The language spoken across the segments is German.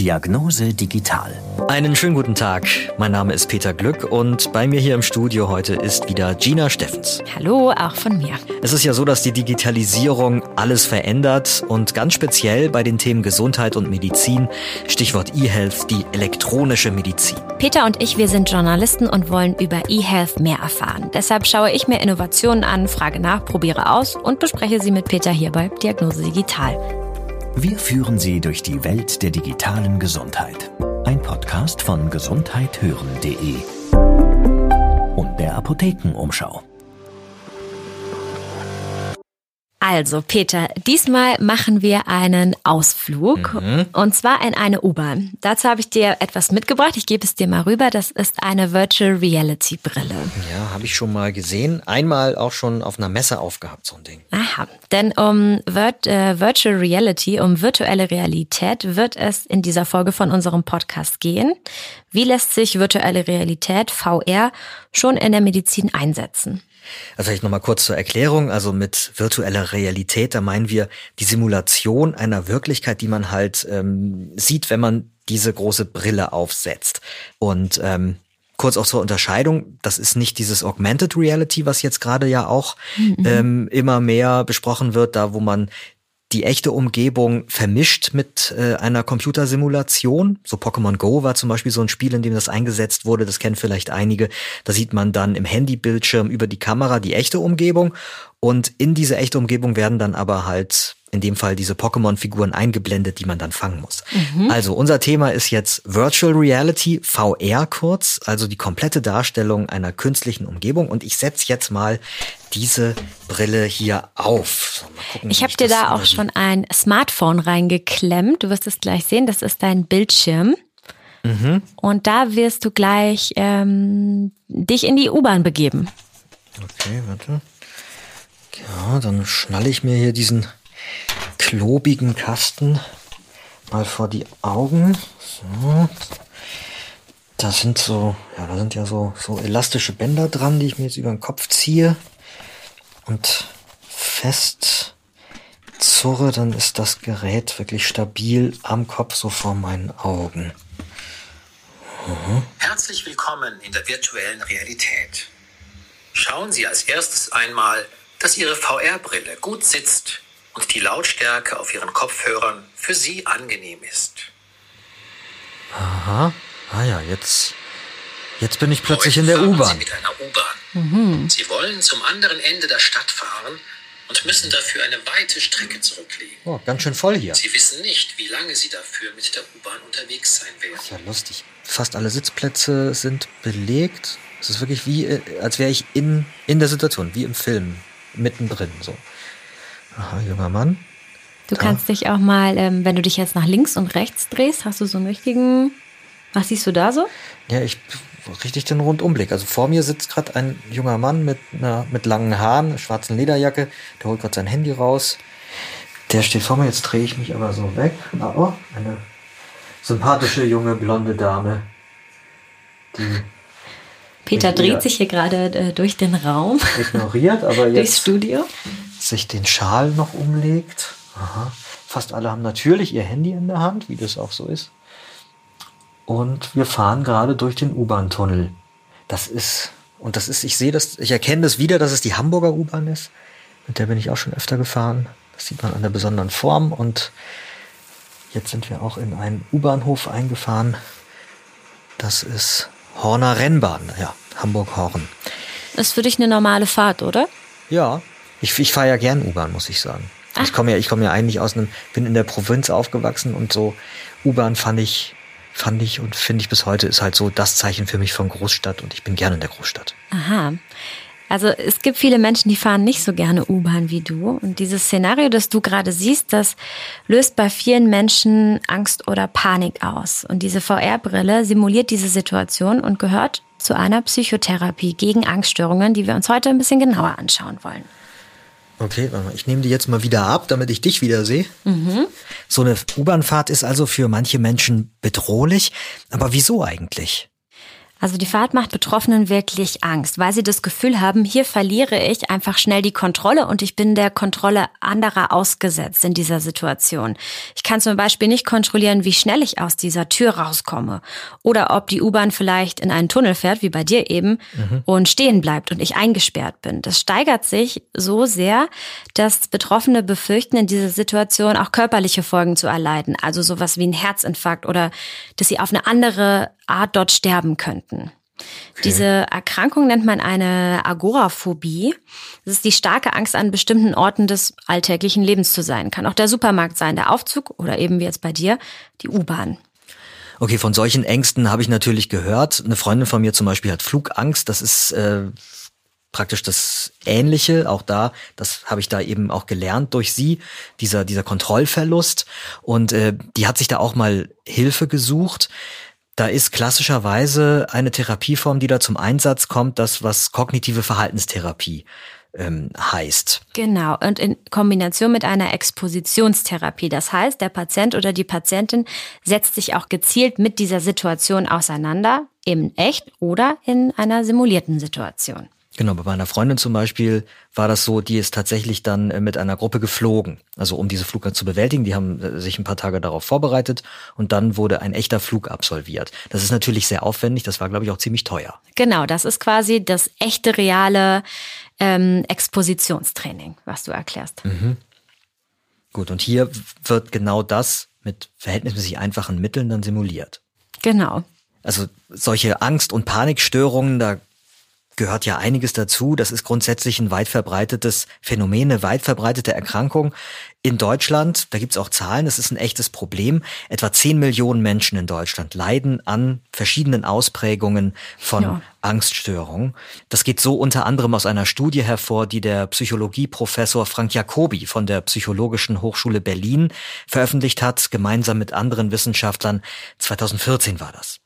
Diagnose Digital. Einen schönen guten Tag. Mein Name ist Peter Glück und bei mir hier im Studio heute ist wieder Gina Steffens. Hallo, auch von mir. Es ist ja so, dass die Digitalisierung alles verändert und ganz speziell bei den Themen Gesundheit und Medizin, Stichwort eHealth, die elektronische Medizin. Peter und ich, wir sind Journalisten und wollen über eHealth mehr erfahren. Deshalb schaue ich mir Innovationen an, frage nach, probiere aus und bespreche sie mit Peter hier bei Diagnose Digital. Wir führen Sie durch die Welt der digitalen Gesundheit. Ein Podcast von gesundheithören.de und der Apothekenumschau. Also, Peter, diesmal machen wir einen Ausflug Mhm. und zwar in eine U-Bahn. Dazu habe ich dir etwas mitgebracht. Ich gebe es dir mal rüber. Das ist eine Virtual Reality Brille. Ja, habe ich schon mal gesehen. Einmal auch schon auf einer Messe aufgehabt, so ein Ding. Aha, denn um Virt äh, Virtual Reality, um virtuelle Realität wird es in dieser Folge von unserem Podcast gehen. Wie lässt sich virtuelle Realität, VR, schon in der Medizin einsetzen? Also vielleicht nochmal kurz zur Erklärung. Also mit virtueller Realität, da meinen wir die Simulation einer Wirklichkeit, die man halt ähm, sieht, wenn man diese große Brille aufsetzt. Und ähm, kurz auch zur Unterscheidung, das ist nicht dieses Augmented Reality, was jetzt gerade ja auch ähm, immer mehr besprochen wird, da wo man die echte Umgebung vermischt mit äh, einer Computersimulation. So Pokémon Go war zum Beispiel so ein Spiel, in dem das eingesetzt wurde. Das kennen vielleicht einige. Da sieht man dann im Handybildschirm über die Kamera die echte Umgebung. Und in diese echte Umgebung werden dann aber halt in dem Fall diese Pokémon-Figuren eingeblendet, die man dann fangen muss. Also unser Thema ist jetzt Virtual Reality, VR kurz, also die komplette Darstellung einer künstlichen Umgebung. Und ich setze jetzt mal diese Brille hier auf. Gucken, Ich habe dir da auch schon ein Smartphone reingeklemmt. Du wirst es gleich sehen. Das ist dein Bildschirm. Und da wirst du gleich ähm, dich in die U-Bahn begeben. Okay, warte. Ja, dann schnalle ich mir hier diesen klobigen Kasten mal vor die Augen. So. Da sind so, ja, da sind ja so, so elastische Bänder dran, die ich mir jetzt über den Kopf ziehe und fest zurre, dann ist das Gerät wirklich stabil am Kopf, so vor meinen Augen. Herzlich willkommen in der virtuellen Realität. Schauen Sie als erstes einmal, dass Ihre VR-Brille gut sitzt und die Lautstärke auf Ihren Kopfhörern für Sie angenehm ist. Aha. Ah ja, jetzt, jetzt bin ich plötzlich Heute in der U-Bahn. Sie mit einer U-Bahn. Sie wollen zum anderen Ende der Stadt fahren und müssen dafür eine weite Strecke zurücklegen. Oh, ganz schön voll hier. Sie wissen nicht, wie lange Sie dafür mit der U-Bahn unterwegs sein werden. Ist ja lustig. Fast alle Sitzplätze sind belegt. Es ist wirklich wie, äh, als wäre ich in, in der Situation, wie im Film, mittendrin. So. Aha, junger Mann. Du Da. kannst dich auch mal, ähm, wenn du dich jetzt nach links und rechts drehst, hast du so einen richtigen. Was siehst du da so? Ja, ich richtig den Rundumblick. Also vor mir sitzt gerade ein junger Mann mit einer mit langen Haaren, schwarzen Lederjacke. Der holt gerade sein Handy raus. Der steht vor mir. Jetzt drehe ich mich aber so weg. Ah, oh, eine sympathische junge blonde Dame, die Peter dreht sich hier gerade äh, durch den Raum, ignoriert, aber durchs jetzt Studio. Sich den Schal noch umlegt. Aha. Fast alle haben natürlich ihr Handy in der Hand, wie das auch so ist. Und wir fahren gerade durch den U-Bahn-Tunnel. Das ist, und das ist, ich sehe das, ich erkenne das wieder, dass es die Hamburger U-Bahn ist. Mit der bin ich auch schon öfter gefahren. Das sieht man an der besonderen Form. Und jetzt sind wir auch in einen U-Bahnhof eingefahren. Das ist Horner Rennbahn, ja, Hamburg-Horn. Ist für dich eine normale Fahrt, oder? Ja, ich, ich fahre ja gern U-Bahn, muss ich sagen. Ich komme ja, ich komme ja eigentlich aus einem, bin in der Provinz aufgewachsen und so U-Bahn fand ich, fand ich und finde ich bis heute ist halt so das Zeichen für mich von Großstadt und ich bin gerne in der Großstadt. Aha. Also es gibt viele Menschen, die fahren nicht so gerne U-Bahn wie du. Und dieses Szenario, das du gerade siehst, das löst bei vielen Menschen Angst oder Panik aus. Und diese VR-Brille simuliert diese Situation und gehört zu einer Psychotherapie gegen Angststörungen, die wir uns heute ein bisschen genauer anschauen wollen. Okay, warte mal, ich nehme die jetzt mal wieder ab, damit ich dich wieder sehe. So eine U-Bahn-Fahrt ist also für manche Menschen bedrohlich. Aber wieso eigentlich? Also die Fahrt macht Betroffenen wirklich Angst, weil sie das Gefühl haben, hier verliere ich einfach schnell die Kontrolle und ich bin der Kontrolle anderer ausgesetzt in dieser Situation. Ich kann zum Beispiel nicht kontrollieren, wie schnell ich aus dieser Tür rauskomme oder ob die U-Bahn vielleicht in einen Tunnel fährt, wie bei dir eben, mhm. und stehen bleibt und ich eingesperrt bin. Das steigert sich so sehr, dass Betroffene befürchten, in dieser Situation auch körperliche Folgen zu erleiden, also sowas wie ein Herzinfarkt oder dass sie auf eine andere Art dort sterben könnten. Okay. Diese Erkrankung nennt man eine Agoraphobie. Das ist die starke Angst, an bestimmten Orten des alltäglichen Lebens zu sein. Kann auch der Supermarkt sein, der Aufzug oder eben wie jetzt bei dir die U-Bahn. Okay, von solchen Ängsten habe ich natürlich gehört. Eine Freundin von mir zum Beispiel hat Flugangst. Das ist äh, praktisch das Ähnliche. Auch da, das habe ich da eben auch gelernt durch sie, dieser, dieser Kontrollverlust. Und äh, die hat sich da auch mal Hilfe gesucht. Da ist klassischerweise eine Therapieform, die da zum Einsatz kommt, das, was kognitive Verhaltenstherapie ähm, heißt. Genau, und in Kombination mit einer Expositionstherapie. Das heißt, der Patient oder die Patientin setzt sich auch gezielt mit dieser Situation auseinander, eben echt oder in einer simulierten Situation. Genau, bei meiner Freundin zum Beispiel war das so, die ist tatsächlich dann äh, mit einer Gruppe geflogen, also um diese Flugreise zu bewältigen. Die haben äh, sich ein paar Tage darauf vorbereitet und dann wurde ein echter Flug absolviert. Das ist natürlich sehr aufwendig, das war, glaube ich, auch ziemlich teuer. Genau, das ist quasi das echte, reale ähm, Expositionstraining, was du erklärst. Mhm. Gut, und hier wird genau das mit verhältnismäßig einfachen Mitteln dann simuliert. Genau. Also solche Angst- und Panikstörungen, da gehört ja einiges dazu. Das ist grundsätzlich ein weit verbreitetes Phänomen, eine weit verbreitete Erkrankung. In Deutschland, da gibt's auch Zahlen, das ist ein echtes Problem. Etwa 10 Millionen Menschen in Deutschland leiden an verschiedenen Ausprägungen von ja. Angststörungen. Das geht so unter anderem aus einer Studie hervor, die der Psychologieprofessor Frank Jacobi von der Psychologischen Hochschule Berlin veröffentlicht hat, gemeinsam mit anderen Wissenschaftlern. 2014 war das.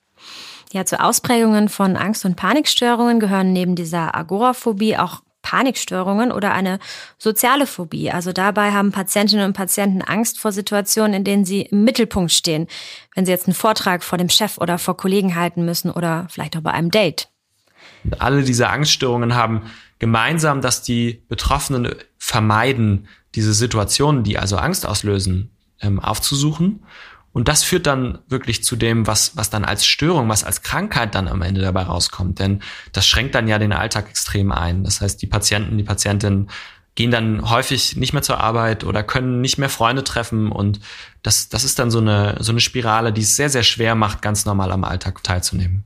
Ja, zu Ausprägungen von Angst- und Panikstörungen gehören neben dieser Agoraphobie auch Panikstörungen oder eine soziale Phobie. Also dabei haben Patientinnen und Patienten Angst vor Situationen, in denen sie im Mittelpunkt stehen, wenn sie jetzt einen Vortrag vor dem Chef oder vor Kollegen halten müssen oder vielleicht auch bei einem Date. Alle diese Angststörungen haben gemeinsam, dass die Betroffenen vermeiden, diese Situationen, die also Angst auslösen, ähm, aufzusuchen und das führt dann wirklich zu dem, was, was dann als Störung, was als Krankheit dann am Ende dabei rauskommt. Denn das schränkt dann ja den Alltag extrem ein. Das heißt, die Patienten, die Patientinnen gehen dann häufig nicht mehr zur Arbeit oder können nicht mehr Freunde treffen. Und das, das ist dann so eine, so eine Spirale, die es sehr, sehr schwer macht, ganz normal am Alltag teilzunehmen.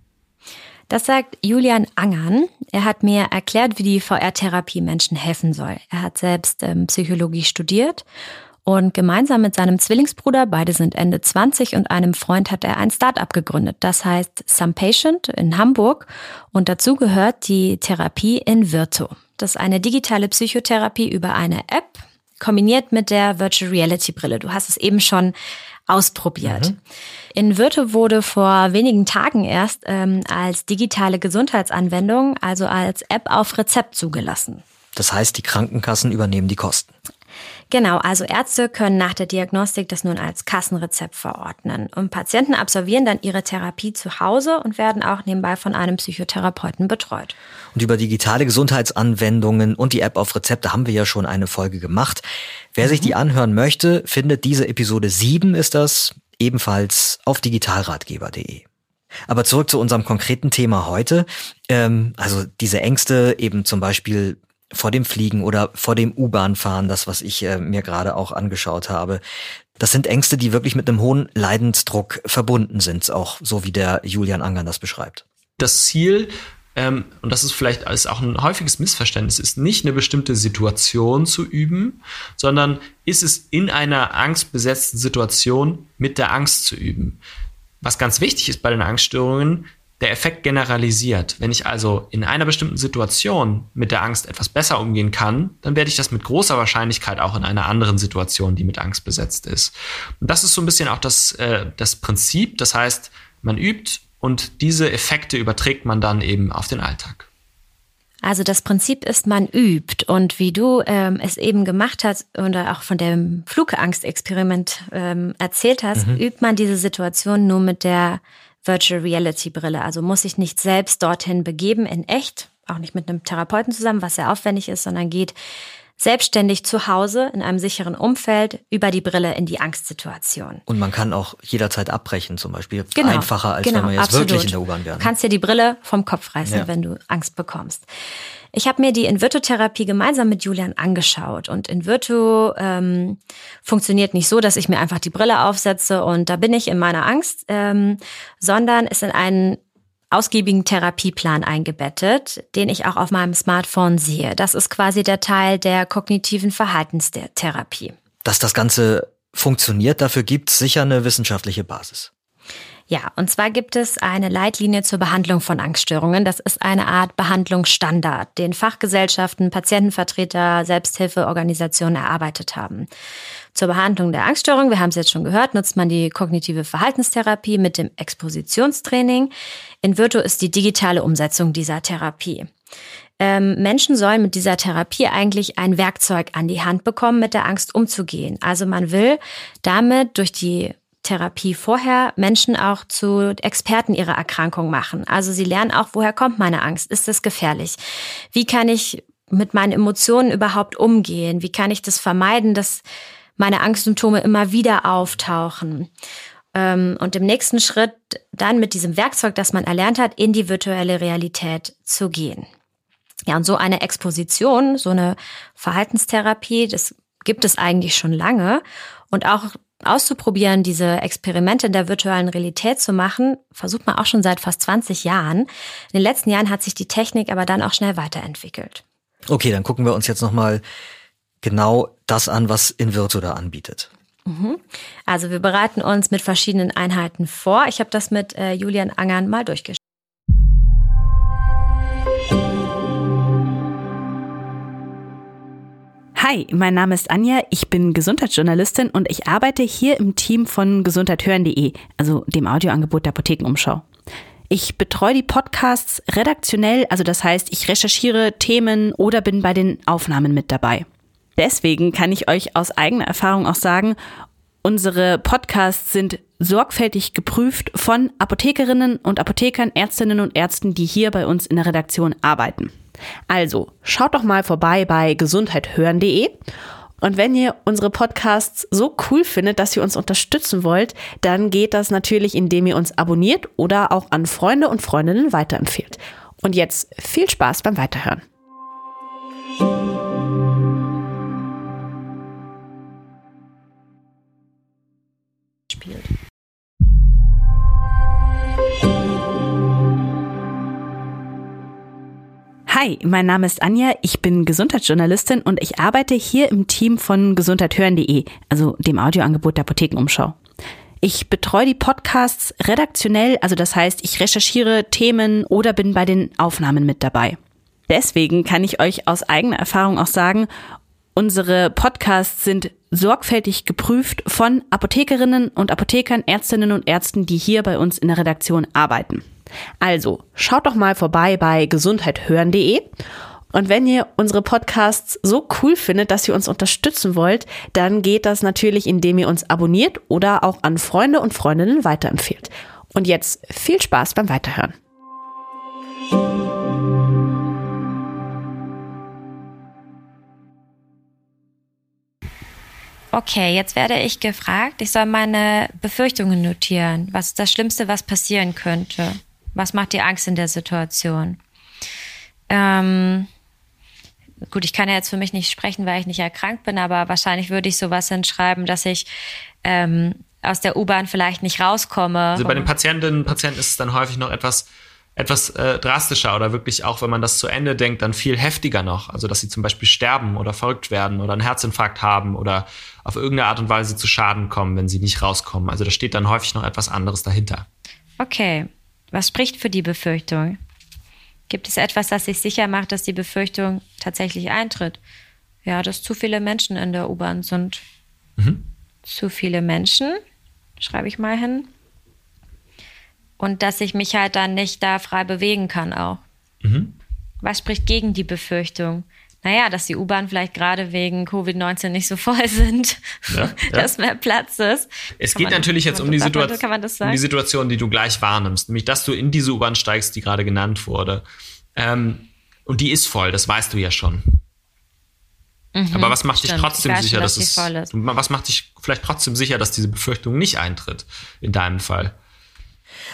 Das sagt Julian Angern. Er hat mir erklärt, wie die VR-Therapie Menschen helfen soll. Er hat selbst ähm, Psychologie studiert und gemeinsam mit seinem Zwillingsbruder, beide sind Ende 20 und einem Freund hat er ein Start-up gegründet. Das heißt Some Patient in Hamburg. Und dazu gehört die Therapie in Virtu. Das ist eine digitale Psychotherapie über eine App, kombiniert mit der Virtual Reality Brille. Du hast es eben schon ausprobiert. Mhm. In Virtu wurde vor wenigen Tagen erst ähm, als digitale Gesundheitsanwendung, also als App auf Rezept zugelassen. Das heißt, die Krankenkassen übernehmen die Kosten. Genau, also Ärzte können nach der Diagnostik das nun als Kassenrezept verordnen. Und Patienten absolvieren dann ihre Therapie zu Hause und werden auch nebenbei von einem Psychotherapeuten betreut. Und über digitale Gesundheitsanwendungen und die App auf Rezepte haben wir ja schon eine Folge gemacht. Wer mhm. sich die anhören möchte, findet diese Episode 7 ist das ebenfalls auf digitalratgeber.de. Aber zurück zu unserem konkreten Thema heute. Ähm, also diese Ängste, eben zum Beispiel vor dem Fliegen oder vor dem U-Bahn-Fahren, das, was ich äh, mir gerade auch angeschaut habe. Das sind Ängste, die wirklich mit einem hohen Leidensdruck verbunden sind, auch so wie der Julian Angern das beschreibt. Das Ziel, ähm, und das ist vielleicht als auch ein häufiges Missverständnis, ist nicht eine bestimmte Situation zu üben, sondern ist es in einer angstbesetzten Situation mit der Angst zu üben. Was ganz wichtig ist bei den Angststörungen, der Effekt generalisiert. Wenn ich also in einer bestimmten Situation mit der Angst etwas besser umgehen kann, dann werde ich das mit großer Wahrscheinlichkeit auch in einer anderen Situation, die mit Angst besetzt ist. Und das ist so ein bisschen auch das, äh, das Prinzip. Das heißt, man übt und diese Effekte überträgt man dann eben auf den Alltag. Also das Prinzip ist, man übt. Und wie du ähm, es eben gemacht hast oder auch von dem Flugangstexperiment ähm, erzählt hast, mhm. übt man diese Situation nur mit der Virtual Reality Brille. Also muss sich nicht selbst dorthin begeben in echt, auch nicht mit einem Therapeuten zusammen, was sehr aufwendig ist, sondern geht selbstständig zu Hause in einem sicheren Umfeld über die Brille in die Angstsituation. Und man kann auch jederzeit abbrechen, zum Beispiel. Genau, Einfacher, als genau, wenn man jetzt absolut. wirklich in der U-Bahn wäre. Du kannst dir die Brille vom Kopf reißen, ja. wenn du Angst bekommst. Ich habe mir die Invirtu-Therapie gemeinsam mit Julian angeschaut und Invirtu ähm, funktioniert nicht so, dass ich mir einfach die Brille aufsetze und da bin ich in meiner Angst, ähm, sondern ist in einen ausgiebigen Therapieplan eingebettet, den ich auch auf meinem Smartphone sehe. Das ist quasi der Teil der kognitiven Verhaltenstherapie. Dass das Ganze funktioniert, dafür gibt es sicher eine wissenschaftliche Basis. Ja, und zwar gibt es eine Leitlinie zur Behandlung von Angststörungen. Das ist eine Art Behandlungsstandard, den Fachgesellschaften, Patientenvertreter, Selbsthilfeorganisationen erarbeitet haben. Zur Behandlung der Angststörung, wir haben es jetzt schon gehört, nutzt man die kognitive Verhaltenstherapie mit dem Expositionstraining. In Virtu ist die digitale Umsetzung dieser Therapie. Ähm, Menschen sollen mit dieser Therapie eigentlich ein Werkzeug an die Hand bekommen, mit der Angst umzugehen. Also man will damit durch die Therapie vorher Menschen auch zu Experten ihrer Erkrankung machen. Also sie lernen auch, woher kommt meine Angst? Ist das gefährlich? Wie kann ich mit meinen Emotionen überhaupt umgehen? Wie kann ich das vermeiden, dass meine Angstsymptome immer wieder auftauchen? Ähm, und im nächsten Schritt dann mit diesem Werkzeug, das man erlernt hat, in die virtuelle Realität zu gehen. Ja, und so eine Exposition, so eine Verhaltenstherapie, das gibt es eigentlich schon lange. Und auch auszuprobieren, diese Experimente in der virtuellen Realität zu machen, versucht man auch schon seit fast 20 Jahren. In den letzten Jahren hat sich die Technik aber dann auch schnell weiterentwickelt. Okay, dann gucken wir uns jetzt nochmal genau das an, was Invirtu da anbietet. Mhm. Also wir bereiten uns mit verschiedenen Einheiten vor. Ich habe das mit äh, Julian Angern mal durchgeschaut. Hi, mein Name ist Anja, ich bin Gesundheitsjournalistin und ich arbeite hier im Team von gesundheithören.de, also dem Audioangebot der Apothekenumschau. Ich betreue die Podcasts redaktionell, also das heißt, ich recherchiere Themen oder bin bei den Aufnahmen mit dabei. Deswegen kann ich euch aus eigener Erfahrung auch sagen, unsere Podcasts sind sorgfältig geprüft von Apothekerinnen und Apothekern, Ärztinnen und Ärzten, die hier bei uns in der Redaktion arbeiten. Also, schaut doch mal vorbei bei gesundheithören.de. Und wenn ihr unsere Podcasts so cool findet, dass ihr uns unterstützen wollt, dann geht das natürlich, indem ihr uns abonniert oder auch an Freunde und Freundinnen weiterempfehlt. Und jetzt viel Spaß beim Weiterhören. Spielt. Hi, mein Name ist Anja, ich bin Gesundheitsjournalistin und ich arbeite hier im Team von gesundheithören.de, also dem Audioangebot der Apothekenumschau. Ich betreue die Podcasts redaktionell, also das heißt, ich recherchiere Themen oder bin bei den Aufnahmen mit dabei. Deswegen kann ich euch aus eigener Erfahrung auch sagen, unsere Podcasts sind sorgfältig geprüft von Apothekerinnen und Apothekern, Ärztinnen und Ärzten, die hier bei uns in der Redaktion arbeiten. Also, schaut doch mal vorbei bei gesundheithören.de. Und wenn ihr unsere Podcasts so cool findet, dass ihr uns unterstützen wollt, dann geht das natürlich, indem ihr uns abonniert oder auch an Freunde und Freundinnen weiterempfehlt. Und jetzt viel Spaß beim Weiterhören. Okay, jetzt werde ich gefragt, ich soll meine Befürchtungen notieren. Was ist das Schlimmste, was passieren könnte? Was macht dir Angst in der Situation? Ähm, gut, ich kann ja jetzt für mich nicht sprechen, weil ich nicht erkrankt bin, aber wahrscheinlich würde ich sowas hinschreiben, dass ich ähm, aus der U-Bahn vielleicht nicht rauskomme. Also bei den Patientinnen und Patienten ist es dann häufig noch etwas etwas äh, drastischer oder wirklich auch, wenn man das zu Ende denkt, dann viel heftiger noch. Also, dass sie zum Beispiel sterben oder verrückt werden oder einen Herzinfarkt haben oder auf irgendeine Art und Weise zu Schaden kommen, wenn sie nicht rauskommen. Also, da steht dann häufig noch etwas anderes dahinter. Okay. Was spricht für die Befürchtung? Gibt es etwas, das sich sicher macht, dass die Befürchtung tatsächlich eintritt? Ja, dass zu viele Menschen in der U-Bahn sind. Mhm. Zu viele Menschen, schreibe ich mal hin. Und dass ich mich halt dann nicht da frei bewegen kann auch. Mhm. Was spricht gegen die Befürchtung? Naja, dass die U-Bahn vielleicht gerade wegen Covid-19 nicht so voll sind, ja, ja. dass mehr Platz ist. Es kann geht man, natürlich jetzt um die, Situation, um die Situation, die du gleich wahrnimmst, nämlich dass du in diese U-Bahn steigst, die gerade genannt wurde. Ähm, und die ist voll, das weißt du ja schon. Mhm, Aber was macht stimmt. dich trotzdem sicher, schon, dass, dass es, ist. was macht dich vielleicht trotzdem sicher, dass diese Befürchtung nicht eintritt in deinem Fall?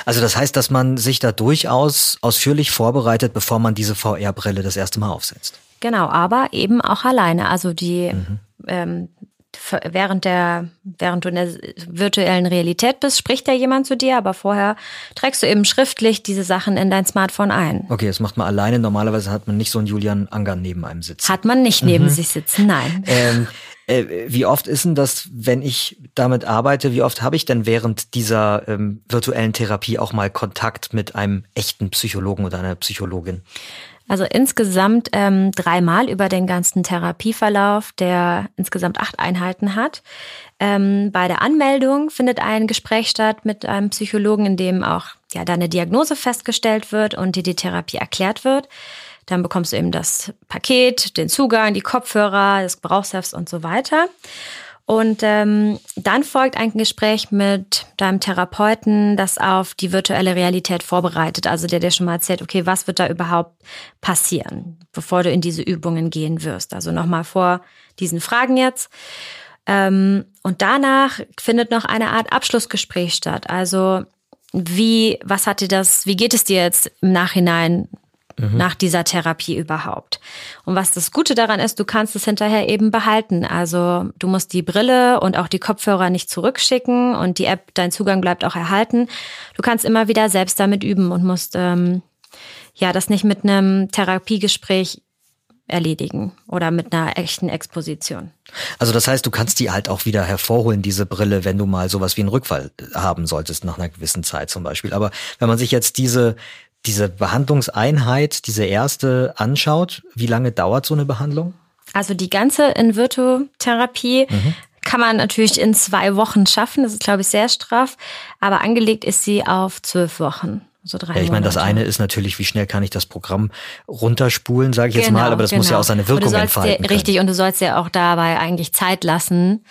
Also das heißt, dass man sich da durchaus ausführlich vorbereitet, bevor man diese VR-Brille das erste Mal aufsetzt. Genau, aber eben auch alleine. Also die mhm. ähm, während der, während du in der virtuellen Realität bist, spricht da jemand zu dir, aber vorher trägst du eben schriftlich diese Sachen in dein Smartphone ein. Okay, das macht man alleine. Normalerweise hat man nicht so einen Julian Anger neben einem sitzen. Hat man nicht neben mhm. sich sitzen, nein. Ähm, äh, wie oft ist denn das, wenn ich damit arbeite, wie oft habe ich denn während dieser ähm, virtuellen Therapie auch mal Kontakt mit einem echten Psychologen oder einer Psychologin? Also insgesamt ähm, dreimal über den ganzen Therapieverlauf, der insgesamt acht Einheiten hat. Ähm, bei der Anmeldung findet ein Gespräch statt mit einem Psychologen, in dem auch ja deine Diagnose festgestellt wird und dir die Therapie erklärt wird. Dann bekommst du eben das Paket, den Zugang, die Kopfhörer, das Gebrauchshefts und so weiter. Und ähm, dann folgt ein Gespräch mit deinem Therapeuten, das auf die virtuelle Realität vorbereitet. Also der dir schon mal erzählt, okay, was wird da überhaupt passieren, bevor du in diese Übungen gehen wirst. Also nochmal vor diesen Fragen jetzt. Ähm, und danach findet noch eine Art Abschlussgespräch statt. Also wie, was hat dir das, wie geht es dir jetzt im Nachhinein mhm. nach dieser Therapie überhaupt. Und was das Gute daran ist, du kannst es hinterher eben behalten. Also du musst die Brille und auch die Kopfhörer nicht zurückschicken und die App, dein Zugang bleibt auch erhalten. Du kannst immer wieder selbst damit üben und musst ähm, ja das nicht mit einem Therapiegespräch erledigen oder mit einer echten Exposition. Also das heißt, du kannst die halt auch wieder hervorholen, diese Brille, wenn du mal sowas wie einen Rückfall haben solltest nach einer gewissen Zeit zum Beispiel. Aber wenn man sich jetzt diese diese Behandlungseinheit, diese erste anschaut, wie lange dauert so eine Behandlung? Also die ganze In-Virtu-Therapie mhm. kann man natürlich in zwei Wochen schaffen. Das ist, glaube ich, sehr straff. Aber angelegt ist sie auf zwölf Wochen. So drei ja, ich meine, das eine ist natürlich, wie schnell kann ich das Programm runterspulen, sage ich genau, jetzt mal, genau, aber das genau. muss ja genau. auch seine Wirkung entfalten. Dir, richtig, und du sollst ja auch dabei eigentlich Zeit lassen.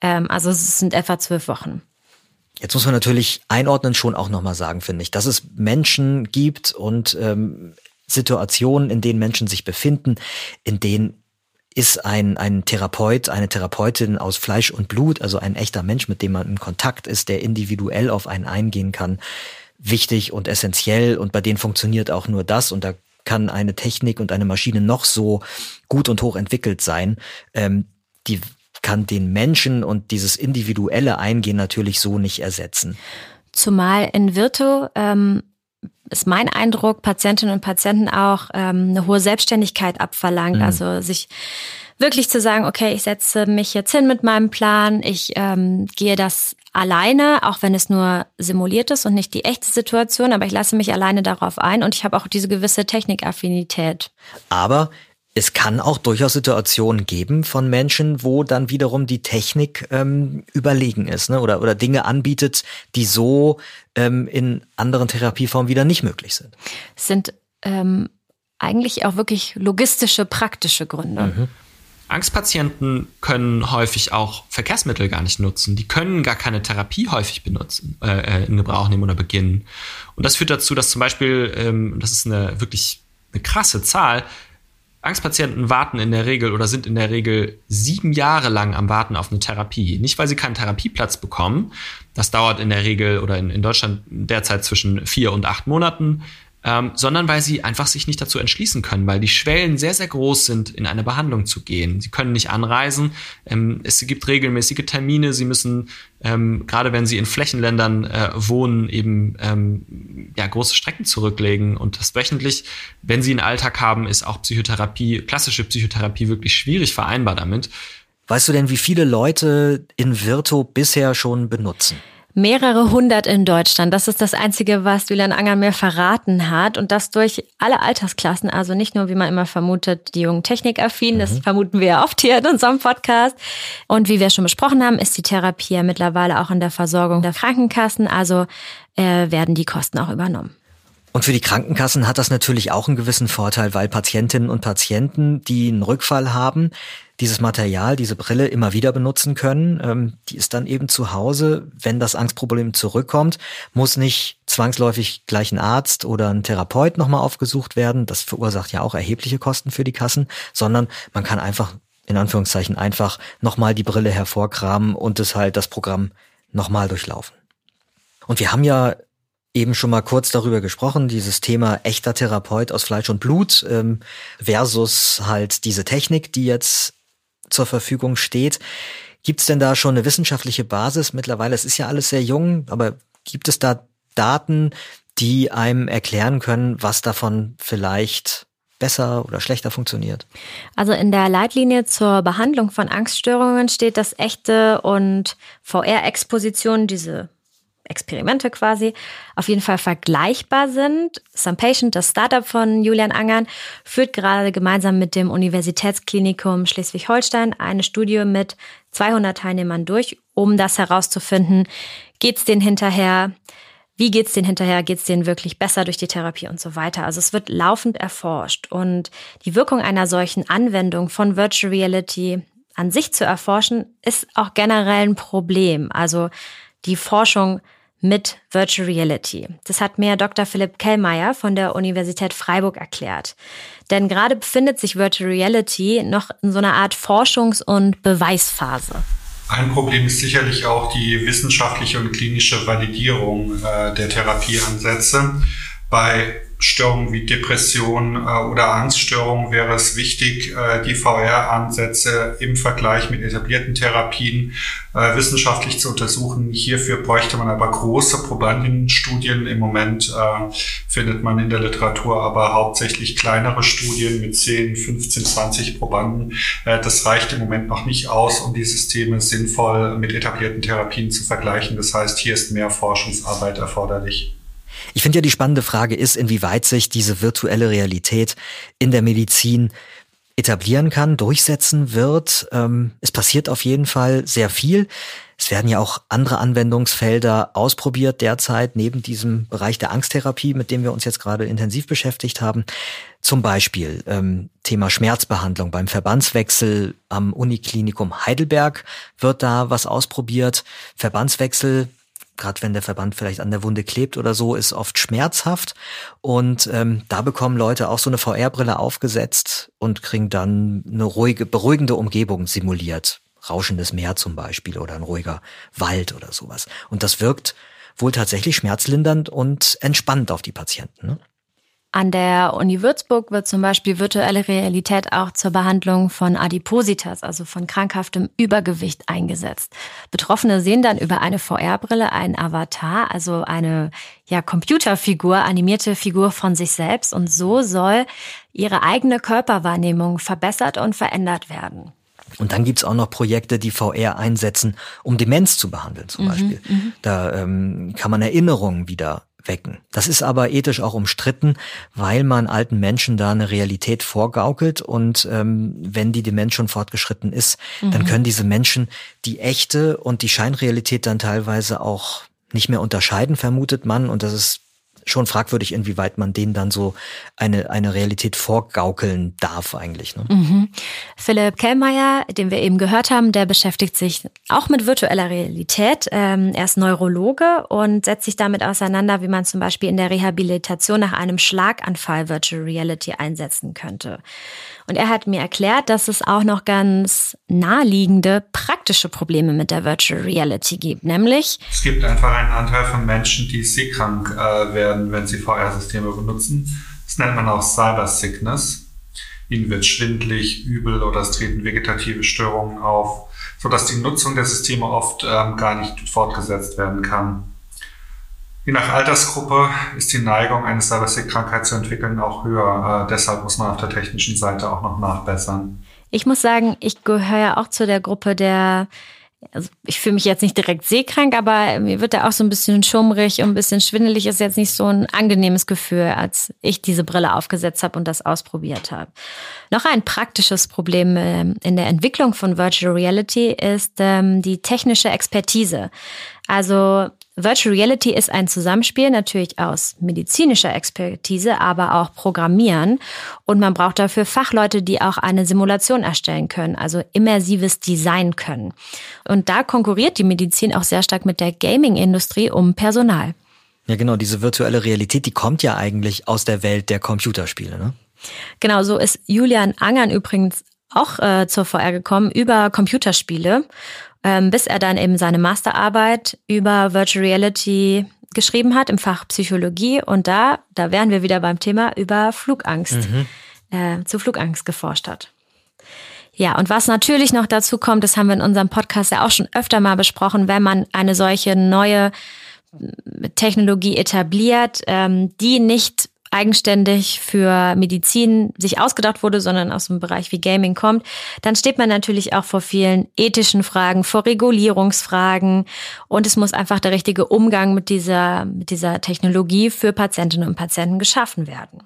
Ähm, also es sind etwa zwölf Wochen. Jetzt muss man natürlich einordnen schon auch nochmal sagen, finde ich, dass es Menschen gibt und ähm, Situationen, in denen Menschen sich befinden, in denen ist ein, ein Therapeut, eine Therapeutin aus Fleisch und Blut, also ein echter Mensch, mit dem man in Kontakt ist, der individuell auf einen eingehen kann, wichtig und essentiell und bei denen funktioniert auch nur das und da kann eine Technik und eine Maschine noch so gut und hoch entwickelt sein. Ähm, die kann den Menschen und dieses individuelle Eingehen natürlich so nicht ersetzen. Zumal in Virtu ähm, ist mein Eindruck, Patientinnen und Patienten auch ähm, eine hohe Selbstständigkeit abverlangt. Mhm. Also sich wirklich zu sagen, okay, ich setze mich jetzt hin mit meinem Plan, ich ähm, gehe das alleine, auch wenn es nur simuliert ist und nicht die echte Situation, aber ich lasse mich alleine darauf ein und ich habe auch diese gewisse Technikaffinität. Aber es kann auch durchaus Situationen geben von Menschen, wo dann wiederum die Technik ähm, überlegen ist ne? oder, oder Dinge anbietet, die so ähm, in anderen Therapieformen wieder nicht möglich sind. Es sind ähm, eigentlich auch wirklich logistische, praktische Gründe. Mhm. Angstpatienten können häufig auch Verkehrsmittel gar nicht nutzen. Die können gar keine Therapie häufig benutzen, äh, äh in Gebrauch nehmen oder beginnen. Und das führt dazu, dass zum Beispiel, ähm, das ist eine wirklich eine krasse Zahl, Angstpatienten warten in der Regel oder sind in der Regel sieben Jahre lang am Warten auf eine Therapie. Nicht, weil sie keinen Therapieplatz bekommen. Das dauert in der Regel oder in, in Deutschland derzeit zwischen vier und acht Monaten ähm, sondern weil sie einfach sich nicht dazu entschließen können, weil die Schwellen sehr, sehr groß sind, in eine Behandlung zu gehen. Sie können nicht anreisen. Ähm, es gibt regelmäßige Termine. Sie müssen, ähm, gerade wenn sie in Flächenländern äh, wohnen, eben ähm, ja, große Strecken zurücklegen. Und das wöchentlich, wenn sie einen Alltag haben, ist auch Psychotherapie, klassische Psychotherapie wirklich schwierig vereinbar damit. Weißt du denn, wie viele Leute in Virto bisher schon benutzen? Mehrere hundert in Deutschland. Das ist das Einzige, was Julian Anger mir verraten hat. Und das durch alle Altersklassen. Also nicht nur, wie man immer vermutet, die jungen Technikaffinen. Das mhm. vermuten wir ja oft hier in unserem Podcast. Und wie wir schon besprochen haben, ist die Therapie ja mittlerweile auch in der Versorgung der Krankenkassen. Also äh, werden die Kosten auch übernommen. Und für die Krankenkassen hat das natürlich auch einen gewissen Vorteil, weil Patientinnen und Patienten, die einen Rückfall haben, dieses Material, diese Brille immer wieder benutzen können. Ähm, die ist dann eben zu Hause. Wenn das Angstproblem zurückkommt, muss nicht zwangsläufig gleich ein Arzt oder ein Therapeut nochmal aufgesucht werden. Das verursacht ja auch erhebliche Kosten für die Kassen, sondern man kann einfach, in Anführungszeichen, einfach nochmal die Brille hervorkramen und es halt das Programm nochmal durchlaufen. Und wir haben ja eben schon mal kurz darüber gesprochen, dieses Thema echter Therapeut aus Fleisch und Blut ähm, versus halt diese Technik, die jetzt zur Verfügung steht. Gibt es denn da schon eine wissenschaftliche Basis mittlerweile? Es ist ja alles sehr jung, aber gibt es da Daten, die einem erklären können, was davon vielleicht besser oder schlechter funktioniert? Also in der Leitlinie zur Behandlung von Angststörungen steht, dass echte und VR-Expositionen, diese Experimente quasi auf jeden Fall vergleichbar sind. Some Patient, das Startup von Julian Angern, führt gerade gemeinsam mit dem Universitätsklinikum Schleswig-Holstein eine Studie mit 200 Teilnehmern durch, um das herauszufinden, geht's denen hinterher, wie geht's denen hinterher, geht's denen wirklich besser durch die Therapie und so weiter. Also es wird laufend erforscht und die Wirkung einer solchen Anwendung von Virtual Reality an sich zu erforschen, ist auch generell ein Problem. Also die Forschung mit Virtual Reality. Das hat mir Dr. Philipp Kellmeier von der Universität Freiburg erklärt. Denn gerade befindet sich Virtual Reality noch in so einer Art Forschungs- und Beweisphase. Ein Problem ist sicherlich auch die wissenschaftliche und klinische Validierung äh, der Therapieansätze. Bei Störungen wie Depression äh, oder Angststörungen wäre es wichtig, äh, die VR-Ansätze im Vergleich mit etablierten Therapien äh, wissenschaftlich zu untersuchen. Hierfür bräuchte man aber große Probandinnenstudien. Im Moment findet man in der Literatur aber hauptsächlich kleinere Studien mit 10, 15, 20 Probanden. Das reicht im Moment noch nicht aus, um die Systeme sinnvoll mit etablierten Therapien zu vergleichen. Das heißt, hier ist mehr Forschungsarbeit erforderlich. Ich finde ja die spannende Frage ist, inwieweit sich diese virtuelle Realität in der Medizin etablieren kann, durchsetzen wird. Ähm, es passiert auf jeden Fall sehr viel. Es werden ja auch andere Anwendungsfelder ausprobiert derzeit neben diesem Bereich der Angsttherapie, mit dem wir uns jetzt gerade intensiv beschäftigt haben. Zum Beispiel ähm, Thema Schmerzbehandlung beim Verbandswechsel am Uniklinikum Heidelberg wird da was ausprobiert. Verbandswechsel gerade wenn der Verband vielleicht an der Wunde klebt oder so, ist oft schmerzhaft. Und ähm, da bekommen Leute auch so eine VR-Brille aufgesetzt und kriegen dann eine ruhige, beruhigende Umgebung simuliert. Rauschendes Meer zum Beispiel oder ein ruhiger Wald oder sowas. Und das wirkt wohl tatsächlich schmerzlindernd und entspannt auf die Patienten. Ne? An der Uni Würzburg wird zum Beispiel virtuelle Realität auch zur Behandlung von Adipositas, also von krankhaftem Übergewicht eingesetzt. Betroffene sehen dann über eine VR-Brille einen Avatar, also eine ja, Computerfigur, animierte Figur von sich selbst und so soll ihre eigene Körperwahrnehmung verbessert und verändert werden. Und dann gibt's auch noch Projekte, die VR einsetzen, um Demenz zu behandeln zum mhm, Beispiel. Mhm. Da ähm, kann man Erinnerungen wieder wecken. Das ist aber ethisch auch umstritten, weil man alten Menschen da eine Realität vorgaukelt und ähm, wenn die Demenz schon fortgeschritten ist, mhm. dann können diese Menschen die echte und die Scheinrealität dann teilweise auch nicht mehr unterscheiden, vermutet man. Und das ist schon fragwürdig, inwieweit man denen dann so eine, eine Realität vorgaukeln darf eigentlich. Ne? Mhm. Philipp Kellmeier, den wir eben gehört haben, der beschäftigt sich auch mit virtueller Realität. Ähm, er ist Neurologe und setzt sich damit auseinander, wie man zum Beispiel in der Rehabilitation nach einem Schlaganfall Virtual Reality einsetzen könnte. Und er hat mir erklärt, dass es auch noch ganz naheliegende praktische Probleme mit der Virtual Reality gibt, nämlich es gibt einfach einen Anteil von Menschen, die seekrank äh, werden, wenn sie VR-Systeme benutzen. Das nennt man auch Cyber Sickness. Ihnen wird schwindlig, übel oder es treten vegetative Störungen auf, sodass die Nutzung der Systeme oft ähm, gar nicht fortgesetzt werden kann. Je nach Altersgruppe ist die Neigung, eine Cybersick-Krankheit zu entwickeln, auch höher. Äh, deshalb muss man auf der technischen Seite auch noch nachbessern. Ich muss sagen, ich gehöre ja auch zu der Gruppe der also ich fühle mich jetzt nicht direkt seekrank, aber mir wird da auch so ein bisschen schummrig und ein bisschen schwindelig. Ist jetzt nicht so ein angenehmes Gefühl, als ich diese Brille aufgesetzt habe und das ausprobiert habe. Noch ein praktisches Problem ähm, in der Entwicklung von Virtual Reality ist ähm, die technische Expertise. Also Virtual Reality ist ein Zusammenspiel natürlich aus medizinischer Expertise, aber auch Programmieren. Und man braucht dafür Fachleute, die auch eine Simulation erstellen können, also immersives Design können. Und da konkurriert die Medizin auch sehr stark mit der Gaming-Industrie um Personal. Ja, genau, diese virtuelle Realität, die kommt ja eigentlich aus der Welt der Computerspiele, ne? Genau, so ist Julian Angern übrigens auch äh, zur VR gekommen über Computerspiele, bis er dann eben seine Masterarbeit über Virtual Reality geschrieben hat im Fach Psychologie und da, da wären wir wieder beim Thema über Flugangst, mhm. äh, zu Flugangst geforscht hat. Ja, und was natürlich noch dazu kommt, das haben wir in unserem Podcast ja auch schon öfter mal besprochen, wenn man eine solche neue Technologie etabliert, ähm, die nicht eigenständig für Medizin sich ausgedacht wurde, sondern aus einem Bereich wie Gaming kommt, dann steht man natürlich auch vor vielen ethischen Fragen, vor Regulierungsfragen und es muss einfach der richtige Umgang mit dieser, mit dieser Technologie für Patientinnen und Patienten geschaffen werden.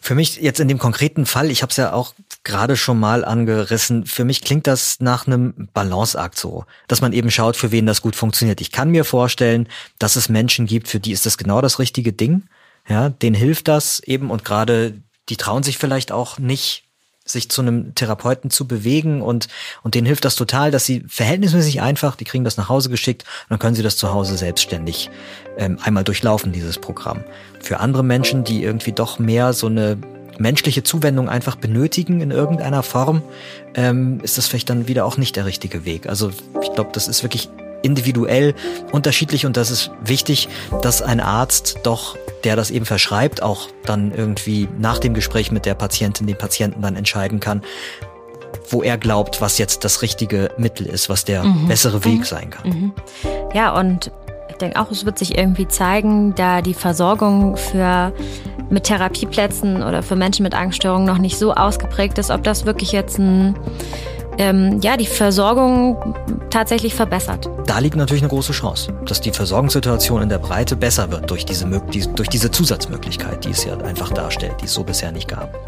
Für mich jetzt in dem konkreten Fall, ich habe es ja auch gerade schon mal angerissen, für mich klingt das nach einem Balanceakt so, dass man eben schaut, für wen das gut funktioniert. Ich kann mir vorstellen, dass es Menschen gibt, für die ist das genau das richtige Ding. Ja, denen hilft das eben und gerade die trauen sich vielleicht auch nicht sich zu einem Therapeuten zu bewegen und, und denen hilft das total, dass sie verhältnismäßig einfach, die kriegen das nach Hause geschickt und dann können sie das zu Hause selbstständig ähm, einmal durchlaufen, dieses Programm. Für andere Menschen, die irgendwie doch mehr so eine menschliche Zuwendung einfach benötigen in irgendeiner Form, ähm, ist das vielleicht dann wieder auch nicht der richtige Weg. Also ich glaube, das ist wirklich individuell unterschiedlich und das ist wichtig, dass ein Arzt doch, der das eben verschreibt, auch dann irgendwie nach dem Gespräch mit der Patientin, dem Patienten dann entscheiden kann, wo er glaubt, was jetzt das richtige Mittel ist, was der mhm. bessere Weg mhm. sein kann. Mhm. Ja, und ich denke auch, es wird sich irgendwie zeigen, da die Versorgung für mit Therapieplätzen oder für Menschen mit Angststörungen noch nicht so ausgeprägt ist, ob das wirklich jetzt ein ähm, ja, die Versorgung tatsächlich verbessert. Da liegt natürlich eine große Chance, dass die Versorgungssituation in der Breite besser wird durch diese, durch diese Zusatzmöglichkeit, die es ja einfach darstellt, die es so bisher nicht gab.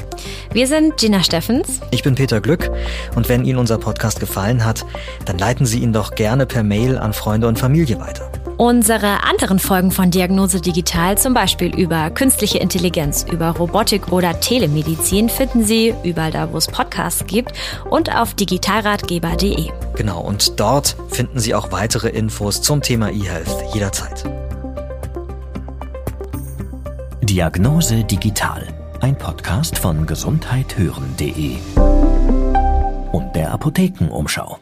Wir sind Gina Steffens. Ich bin Peter Glück und wenn Ihnen unser Podcast gefallen hat, dann leiten Sie ihn doch gerne per Mail an Freunde und Familie weiter. Unsere anderen Folgen von Diagnose Digital, zum Beispiel über künstliche Intelligenz, über Robotik oder Telemedizin, finden Sie überall da, wo es Podcasts gibt und auf digitalratgeber.de. Genau, und dort finden Sie auch weitere Infos zum Thema eHealth jederzeit. Diagnose Digital, ein Podcast von gesundheithören.de und der Apothekenumschau.